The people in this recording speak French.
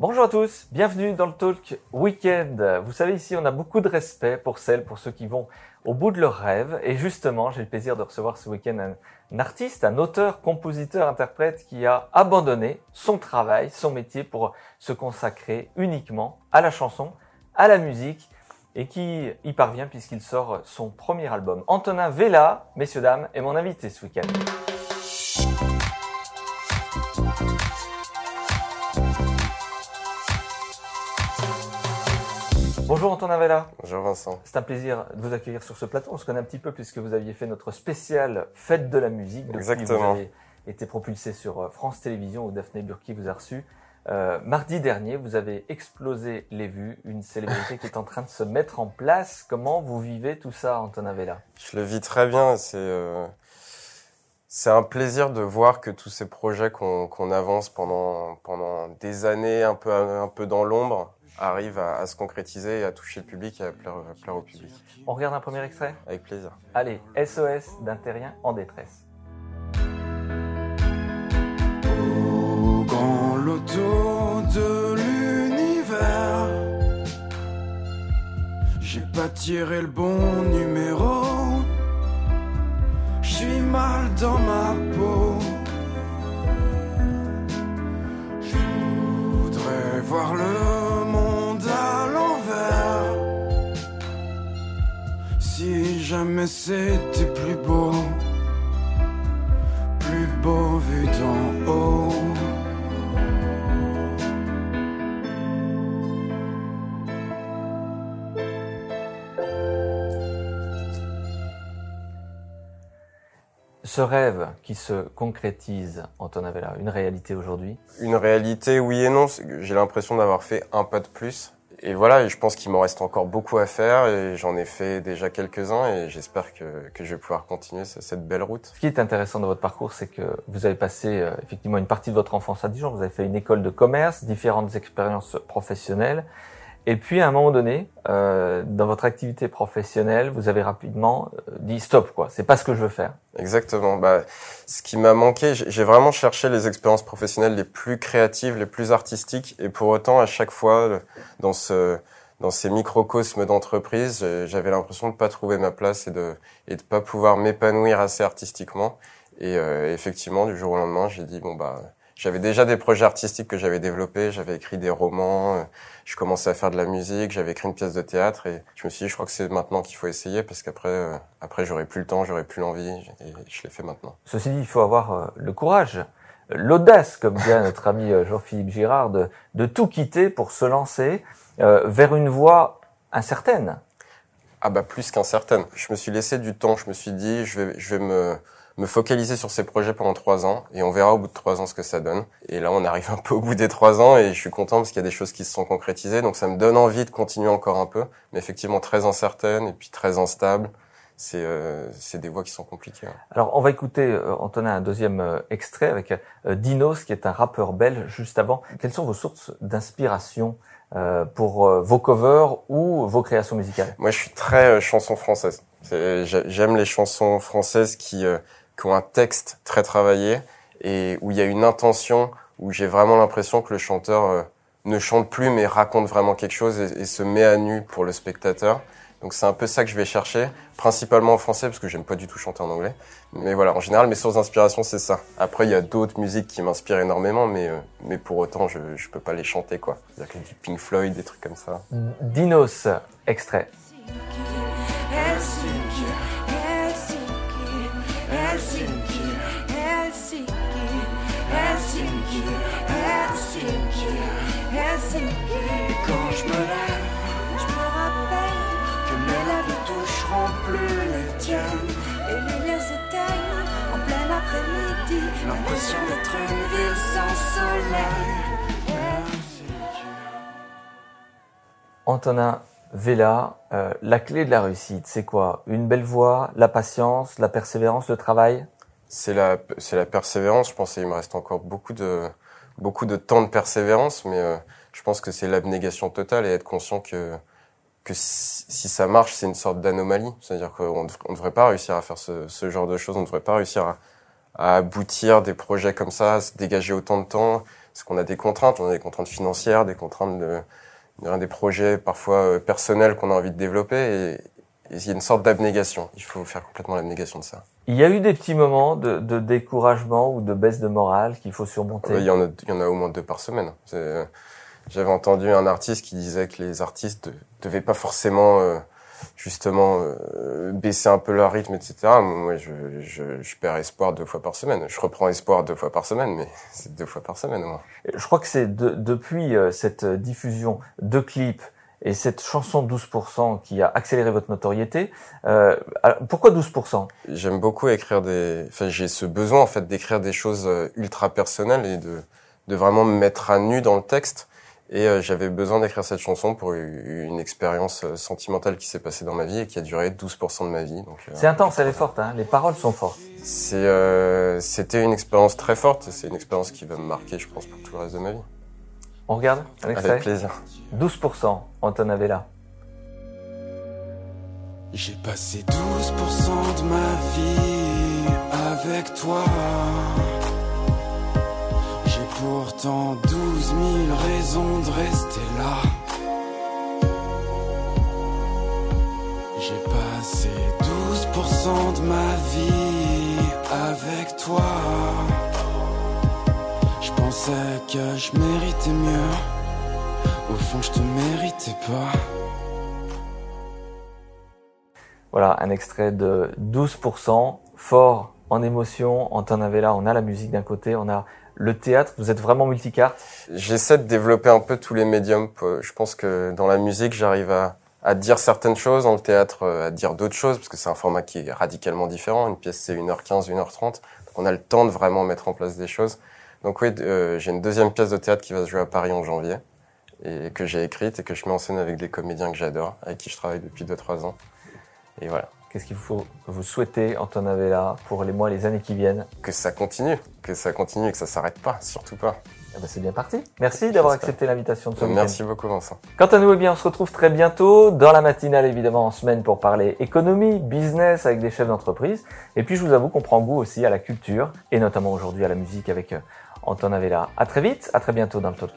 Bonjour à tous, bienvenue dans le Talk Weekend. Vous savez, ici, on a beaucoup de respect pour celles, pour ceux qui vont au bout de leurs rêves. Et justement, j'ai le plaisir de recevoir ce week-end un, artiste, un auteur, compositeur, interprète qui a abandonné son travail, son métier pour se consacrer uniquement à la chanson, à la musique et qui y parvient puisqu'il sort son premier album. Antonin Vella, messieurs, dames, est mon invité ce week-end. Bonjour Antonin Vella. Bonjour Vincent. C'est un plaisir de vous accueillir sur ce plateau. On se connaît un petit peu puisque vous aviez fait notre spécial Fête de la musique. Exactement. Vous avez été propulsé sur euh, France Télévisions où Daphné Burki vous a reçu. Euh, mardi dernier, vous avez explosé les vues, une célébrité qui est en train de se mettre en place. Comment vous vivez tout ça, Antonin Vella? Je le vis très bien. C'est euh, c'est un plaisir de voir que tous ces projets qu'on avance pendant pendant des années, un peu un peu dans l'ombre, arrive à, se concrétiser, à toucher le public et à plaire, au public. On regarde un premier extrait Avec plaisir. Allez, SOS d'un terrien en détresse. Au grand loto de l'univers, j'ai pas tiré le bon numéro. Je suis mal dans ma peau. Beau vu d'en haut. Ce rêve qui se concrétise, Antonin Vella, une réalité aujourd'hui? Une réalité, oui et non. J'ai l'impression d'avoir fait un pas de plus et voilà, et je pense qu'il m'en reste encore beaucoup à faire et j'en ai fait déjà quelques-uns et j'espère que, je vais pouvoir continuer cette belle route. Ce qui est intéressant dans votre parcours, c'est que vous avez passé euh, effectivement une partie de votre enfance à Dijon, vous avez fait une école de commerce, différentes expériences professionnelles et puis à un moment donné, euh, dans votre activité professionnelle, vous avez rapidement euh, dit stop quoi. C'est pas ce que je veux faire. Exactement. Bah, ce qui m'a manqué, j'ai vraiment cherché les expériences professionnelles les plus créatives, les plus artistiques, et pour autant à chaque fois dans ce dans ces microcosmes d'entreprise, j'avais l'impression de pas trouver ma place et de et de pas pouvoir m'épanouir assez artistiquement. Et euh, effectivement, du jour au lendemain, j'ai dit bon bah j'avais déjà des projets artistiques que j'avais développés, j'avais écrit des romans, euh, je commençais à faire de la musique, j'avais écrit une pièce de théâtre et je me suis dit je crois que c'est maintenant qu'il faut essayer parce qu'après euh, après j'aurais plus le temps, j'aurais plus l'envie et je l'ai fait maintenant. Ceci dit, il faut avoir euh, le courage, l'audace comme dit notre ami Jean-Philippe Girard de, de, tout quitter pour se lancer vers une voie incertaine. Ah bah plus qu'incertaine. Je me suis laissé du temps, je me suis dit je vais je vais me me focaliser sur ces projets pendant trois ans et on verra au bout de trois ans ce que ça donne. Et là, on arrive un peu au bout des trois ans et je suis content parce qu'il y a des choses qui se sont concrétisées. Donc ça me donne envie de continuer encore un peu, mais effectivement très incertaine et puis très instable. C'est euh, des voies qui sont compliquées. Hein. Alors on va écouter euh, Antonin un deuxième euh, extrait avec euh, Dinos qui est un rappeur belge juste avant. Quelles sont vos sources d'inspiration euh, pour vos covers ou vos créations musicales? Moi, je suis très chanson française. J'aime les chansons françaises qui qui ont un texte très travaillé et où il y a une intention, où j'ai vraiment l'impression que le chanteur euh, ne chante plus mais raconte vraiment quelque chose et, se met à nu pour le spectateur. Donc c'est un peu ça que je vais chercher, principalement en français parce que j'aime pas du tout chanter en anglais. Mais voilà, en général mes sources d'inspiration c'est ça. Après il y a d'autres musiques qui m'inspirent énormément, mais euh, mais pour autant je je peux pas les chanter quoi. C'est-à-dire que du Pink Floyd, des trucs comme ça. Dinos, extrait. Et quand je me lève, je me rappelle que mes lèvres toucheront plus les tiennes. Et les lumières s'éteignent en plein après-midi. L'impression d'être une ville sans soleil. Antonin Vella, euh, la clé de la réussite, c'est quoi? Une belle voix, la patience, la persévérance, le travail? C'est la, c'est la persévérance. Je pense qu'il me reste encore beaucoup de, beaucoup de temps de persévérance, mais euh, je pense que c'est l'abnégation totale et être conscient que que si ça marche, c'est une sorte d'anomalie. C'est-à-dire qu'on ne devrait pas réussir à faire ce, ce, genre de choses, on ne devrait pas réussir à, à, aboutir des projets comme ça, à se dégager autant de temps, Parce qu'on a des contraintes, on a des contraintes financières, des contraintes de, de des projets parfois euh, personnels qu'on a envie de développer et, et il y a une sorte d'abnégation. Il faut faire complètement l'abnégation de ça. Il y a eu des petits moments de, de découragement ou de baisse de morale qu'il faut surmonter. Il y, en a, il y en a au moins deux par semaine. C'est- J'avais entendu un artiste qui disait que les artistes devaient pas forcément euh, justement euh, baisser un peu leur rythme, etc. Moi, je, je, je perds espoir deux fois par semaine. Je reprends espoir deux fois par semaine, mais c'est deux fois par semaine au moins. Je crois que c'est de- depuis euh, cette diffusion de clips et cette chanson 12% qui a accéléré votre notoriété. Euh, alors, pourquoi 12% J'aime beaucoup écrire des. Enfin, j'ai ce besoin en fait d'écrire des choses euh, ultra personnelles et de de vraiment me mettre à nu dans le texte. Et euh, j'avais besoin d'écrire cette chanson pour une expérience euh, sentimentale qui s'est passée dans ma vie et qui a duré 12% de ma vie. Euh, C'est intense, elle est forte, hein les paroles sont fortes. c'est, euh, c'était une expérience très forte. et C'est une expérience qui va me marquer, je pense, pour tout le reste de ma vie. On regarde Avec plaisir. 12%, Anton là. J'ai passé 12% de ma vie avec toi. Pourtant 12 000 raisons de rester là. J'ai passé 12% de ma vie avec toi. Je pensais que je méritais mieux. Au fond, je te méritais pas. Voilà, un extrait de 12%, fort en émotion. Anton là, on a la musique d'un côté, on a le théâtre. Vous êtes vraiment multicarte. J'essaie de développer un peu tous les médiums. Je pense que dans la musique, j'arrive à, à dire certaines choses, dans le théâtre, euh, à dire d'autres choses, parce que c'est un format qui est radicalement différent. Une pièce, c'est 1h15, 1h30. Donc on a le temps de vraiment mettre en place des choses. Donc oui, euh, j'ai une deuxième pièce de théâtre qui va se jouer à Paris en janvier, et que j'ai écrite et que je mets en scène avec des comédiens que j'adore, avec qui je travaille depuis 2-3 ans. Et voilà. Qu'est-ce qu'il faut vous souhaiter, Anton là, pour les mois, les années qui viennent Que ça continue, que ça continue et que ça s'arrête pas, surtout pas. Eh ben, C'est bien parti. Merci d'avoir accepté l'invitation de ce. Merci beaucoup Vincent. Quant à nous, eh bien, on se retrouve très bientôt dans la matinale, évidemment, en semaine pour parler économie, business avec des chefs d'entreprise. Et puis, je vous avoue qu'on prend goût aussi à la culture et notamment aujourd'hui à la musique avec euh, Anton Avella. À très vite, à très bientôt dans le talk.